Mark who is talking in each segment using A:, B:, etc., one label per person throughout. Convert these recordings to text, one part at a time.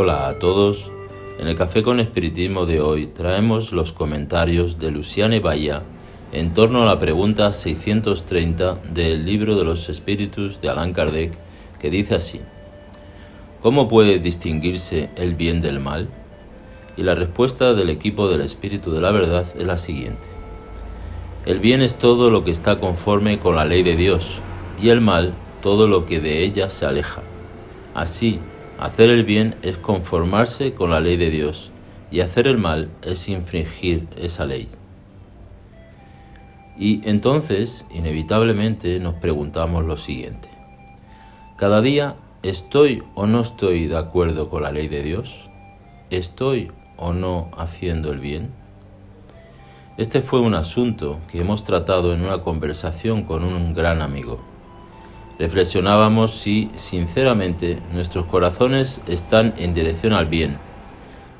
A: Hola a todos. En el Café con Espiritismo de hoy traemos los comentarios de Luciane Bahía en torno a la pregunta 630 del libro de los espíritus de Allan Kardec, que dice así: ¿Cómo puede distinguirse el bien del mal? Y la respuesta del equipo del Espíritu de la Verdad es la siguiente. El bien es todo lo que está conforme con la ley de Dios, y el mal todo lo que de ella se aleja. Así, hacer el bien es conformarse con la ley de Dios, y hacer el mal es infringir esa ley. Y entonces, inevitablemente, nos preguntamos lo siguiente. Cada día, ¿estoy o no estoy de acuerdo con la ley de Dios? ¿Estoy o no haciendo el bien? Este fue un asunto que hemos tratado en una conversación con un gran amigo. Reflexionábamos si, sinceramente, nuestros corazones están en dirección al bien.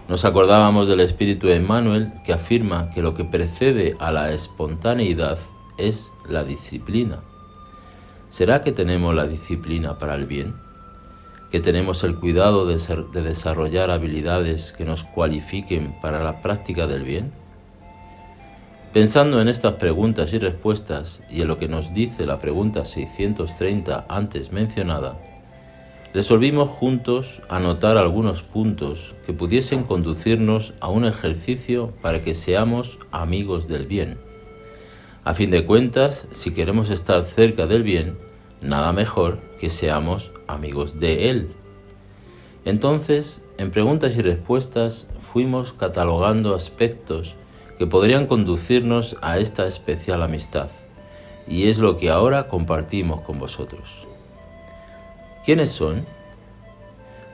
A: Nos acordábamos del espíritu de Emmanuel que afirma que lo que precede a la espontaneidad es la disciplina. ¿Será que tenemos la disciplina para el bien? ¿Que tenemos el cuidado de, de desarrollar habilidades que nos cualifiquen para la práctica del bien? Pensando en estas preguntas y respuestas y en lo que nos dice la pregunta 630 antes mencionada, resolvimos juntos anotar algunos puntos que pudiesen conducirnos a un ejercicio para que seamos amigos del bien. A fin de cuentas, si queremos estar cerca del bien, nada mejor que seamos amigos de él. Entonces, en preguntas y respuestas fuimos catalogando aspectos que podrían conducirnos a esta especial amistad, y es lo que ahora compartimos con vosotros. ¿Quiénes son?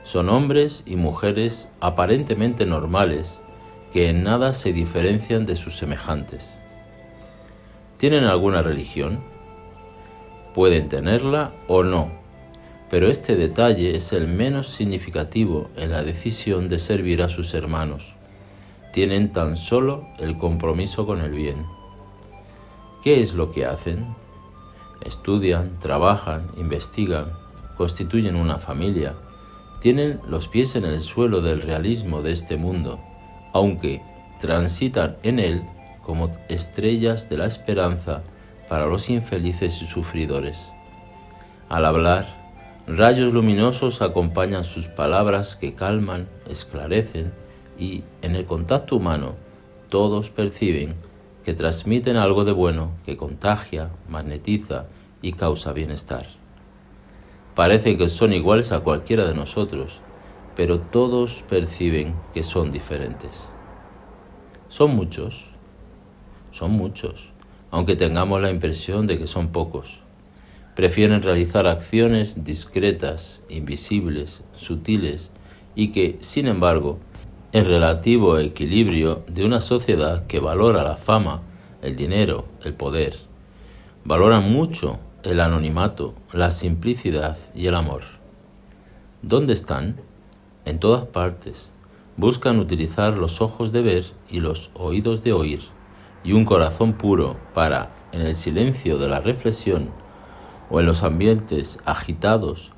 A: Son hombres y mujeres aparentemente normales que en nada se diferencian de sus semejantes. ¿Tienen alguna religión? Pueden tenerla o no, pero este detalle es el menos significativo en la decisión de servir a sus hermanos tienen tan solo el compromiso con el bien. ¿Qué es lo que hacen? Estudian, trabajan, investigan, constituyen una familia, tienen los pies en el suelo del realismo de este mundo, aunque transitan en él como estrellas de la esperanza para los infelices y sufridores. Al hablar, rayos luminosos acompañan sus palabras que calman, esclarecen, y en el contacto humano todos perciben que transmiten algo de bueno que contagia, magnetiza y causa bienestar. Parece que son iguales a cualquiera de nosotros, pero todos perciben que son diferentes. Son muchos, son muchos, aunque tengamos la impresión de que son pocos. Prefieren realizar acciones discretas, invisibles, sutiles y que, sin embargo, el relativo equilibrio de una sociedad que valora la fama, el dinero, el poder. Valoran mucho el anonimato, la simplicidad y el amor. ¿Dónde están? En todas partes. Buscan utilizar los ojos de ver y los oídos de oír y un corazón puro para, en el silencio de la reflexión o en los ambientes agitados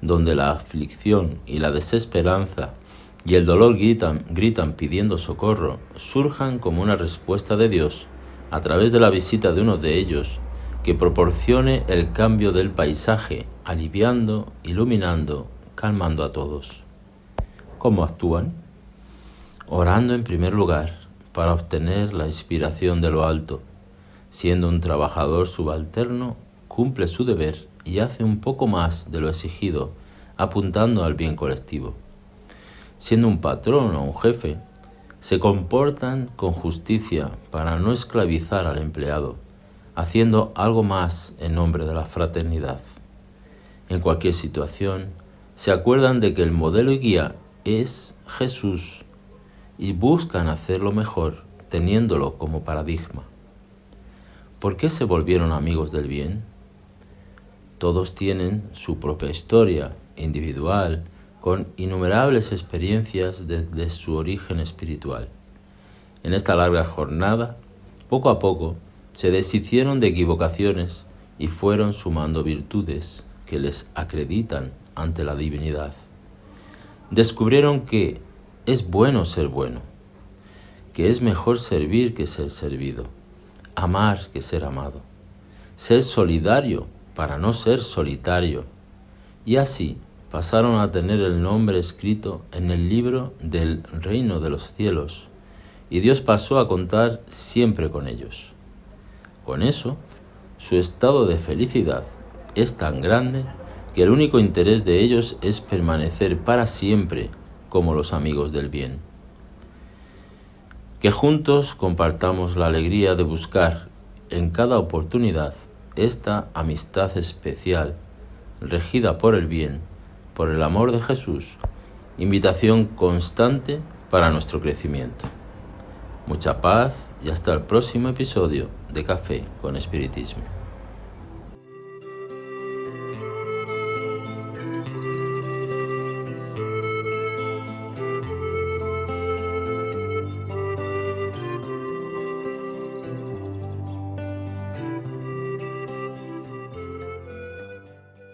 A: donde la aflicción y la desesperanza y el dolor gritan, gritan pidiendo socorro, surjan como una respuesta de Dios a través de la visita de uno de ellos que proporcione el cambio del paisaje, aliviando, iluminando, calmando a todos. ¿Cómo actúan? Orando en primer lugar para obtener la inspiración de lo alto. Siendo un trabajador subalterno, cumple su deber y hace un poco más de lo exigido, apuntando al bien colectivo siendo un patrón o un jefe, se comportan con justicia para no esclavizar al empleado, haciendo algo más en nombre de la fraternidad. En cualquier situación, se acuerdan de que el modelo y guía es Jesús y buscan hacerlo mejor teniéndolo como paradigma. ¿Por qué se volvieron amigos del bien? Todos tienen su propia historia individual con innumerables experiencias desde su origen espiritual. En esta larga jornada, poco a poco, se deshicieron de equivocaciones y fueron sumando virtudes que les acreditan ante la divinidad. descubrieron que es bueno ser bueno, que es mejor servir que ser servido, amar que ser amado, ser solidario para no ser solitario, y así pasaron a tener el nombre escrito en el libro del reino de los cielos, y Dios pasó a contar siempre con ellos. Con eso, su estado de felicidad es tan grande que el único interés de ellos es permanecer para siempre como los amigos del bien. Que juntos compartamos la alegría de buscar en cada oportunidad esta amistad especial, regida por el bien, por el amor de Jesús, invitación constante para nuestro crecimiento. Mucha paz y hasta el próximo episodio de Café con Espiritismo.